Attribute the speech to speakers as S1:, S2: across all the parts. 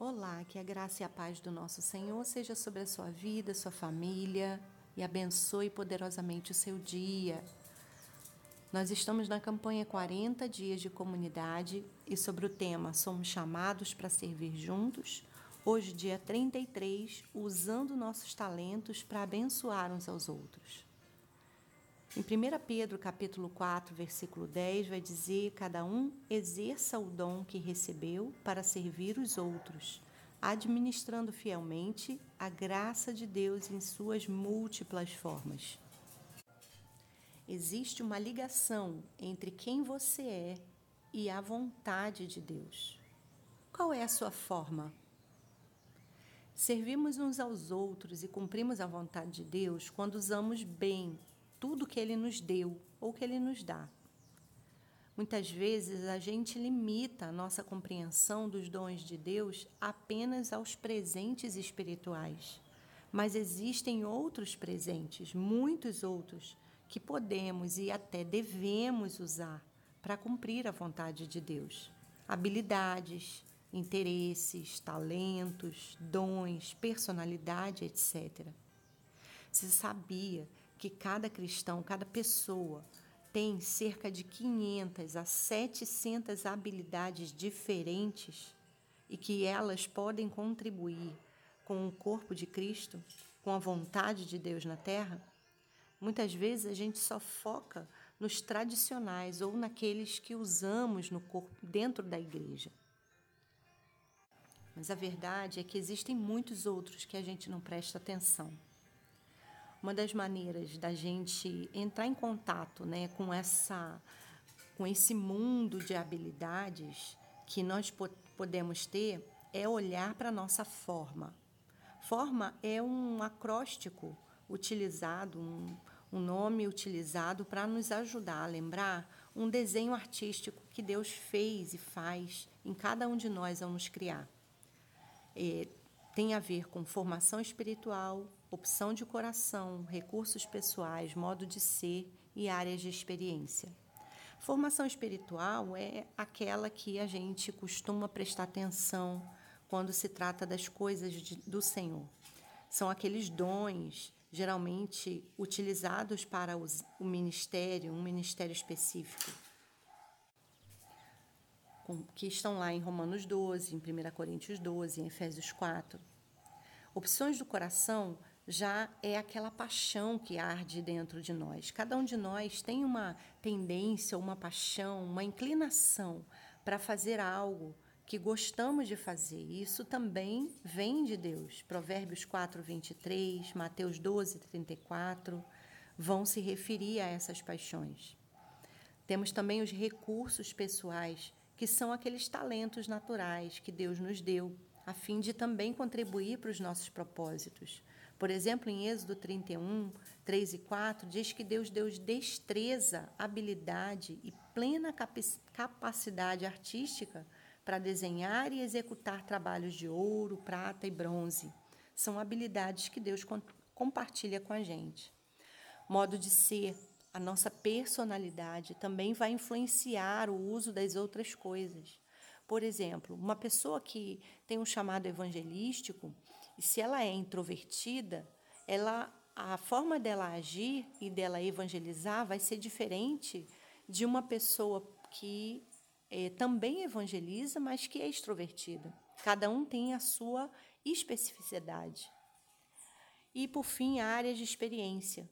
S1: Olá, que a graça e a paz do nosso Senhor seja sobre a sua vida, sua família e abençoe poderosamente o seu dia. Nós estamos na campanha 40 Dias de Comunidade e sobre o tema Somos chamados para servir juntos. Hoje, dia 33, usando nossos talentos para abençoar uns aos outros. Em 1 Pedro capítulo 4, versículo 10, vai dizer: cada um exerça o dom que recebeu para servir os outros, administrando fielmente a graça de Deus em suas múltiplas formas. Existe uma ligação entre quem você é e a vontade de Deus. Qual é a sua forma? Servimos uns aos outros e cumprimos a vontade de Deus quando usamos bem tudo que Ele nos deu ou que Ele nos dá. Muitas vezes a gente limita a nossa compreensão dos dons de Deus apenas aos presentes espirituais. Mas existem outros presentes, muitos outros, que podemos e até devemos usar para cumprir a vontade de Deus. Habilidades, interesses, talentos, dons, personalidade, etc. Você sabia que cada cristão, cada pessoa, tem cerca de 500 a 700 habilidades diferentes e que elas podem contribuir com o corpo de Cristo, com a vontade de Deus na terra? Muitas vezes a gente só foca nos tradicionais ou naqueles que usamos no corpo dentro da igreja. Mas a verdade é que existem muitos outros que a gente não presta atenção. Uma das maneiras da gente entrar em contato né, com, essa, com esse mundo de habilidades que nós po podemos ter é olhar para a nossa forma. Forma é um acróstico utilizado, um, um nome utilizado para nos ajudar a lembrar um desenho artístico que Deus fez e faz em cada um de nós ao nos criar. É, tem a ver com formação espiritual, opção de coração, recursos pessoais, modo de ser e áreas de experiência. Formação espiritual é aquela que a gente costuma prestar atenção quando se trata das coisas de, do Senhor. São aqueles dons geralmente utilizados para os, o ministério, um ministério específico, que estão lá em Romanos 12, em 1 Coríntios 12, em Efésios 4. Opções do coração já é aquela paixão que arde dentro de nós. Cada um de nós tem uma tendência, uma paixão, uma inclinação para fazer algo que gostamos de fazer. Isso também vem de Deus. Provérbios 4, 23, Mateus 12, 34 vão se referir a essas paixões. Temos também os recursos pessoais, que são aqueles talentos naturais que Deus nos deu, a fim de também contribuir para os nossos propósitos. Por exemplo, em Êxodo 31, 3 e 4, diz que Deus deu destreza, habilidade e plena capacidade artística para desenhar e executar trabalhos de ouro, prata e bronze. São habilidades que Deus compartilha com a gente. Modo de ser, a nossa personalidade também vai influenciar o uso das outras coisas. Por exemplo, uma pessoa que tem um chamado evangelístico, e se ela é introvertida, ela a forma dela agir e dela evangelizar vai ser diferente de uma pessoa que é, também evangeliza, mas que é extrovertida. Cada um tem a sua especificidade. E, por fim, áreas de experiência.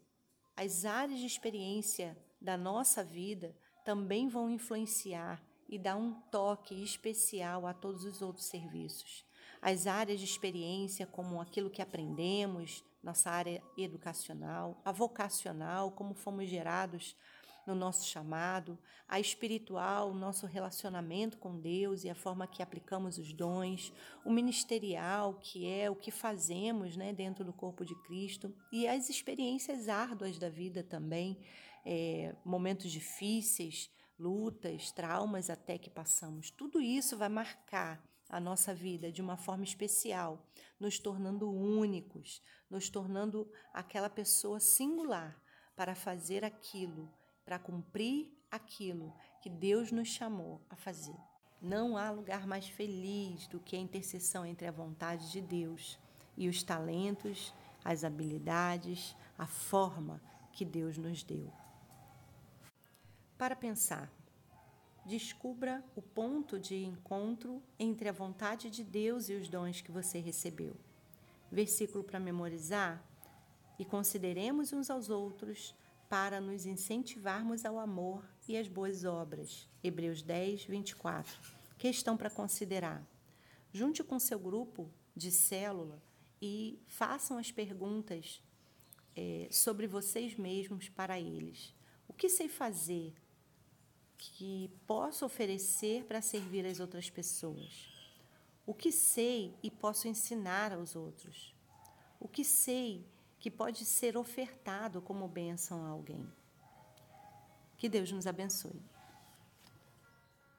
S1: As áreas de experiência da nossa vida também vão influenciar e dar um toque especial a todos os outros serviços. As áreas de experiência, como aquilo que aprendemos, nossa área educacional, a vocacional, como fomos gerados no nosso chamado, a espiritual, nosso relacionamento com Deus e a forma que aplicamos os dons, o ministerial, que é o que fazemos né, dentro do corpo de Cristo, e as experiências árduas da vida também, é, momentos difíceis, lutas, traumas até que passamos. Tudo isso vai marcar a nossa vida de uma forma especial, nos tornando únicos, nos tornando aquela pessoa singular para fazer aquilo, para cumprir aquilo que Deus nos chamou a fazer. Não há lugar mais feliz do que a intercessão entre a vontade de Deus e os talentos, as habilidades, a forma que Deus nos deu. Para pensar, descubra o ponto de encontro entre a vontade de Deus e os dons que você recebeu. Versículo para memorizar? E consideremos uns aos outros para nos incentivarmos ao amor e às boas obras. Hebreus 10, 24. Questão para considerar. Junte com seu grupo de célula e façam as perguntas é, sobre vocês mesmos para eles. O que sei fazer que posso oferecer para servir as outras pessoas? O que sei e posso ensinar aos outros? O que sei que pode ser ofertado como bênção a alguém. Que Deus nos abençoe.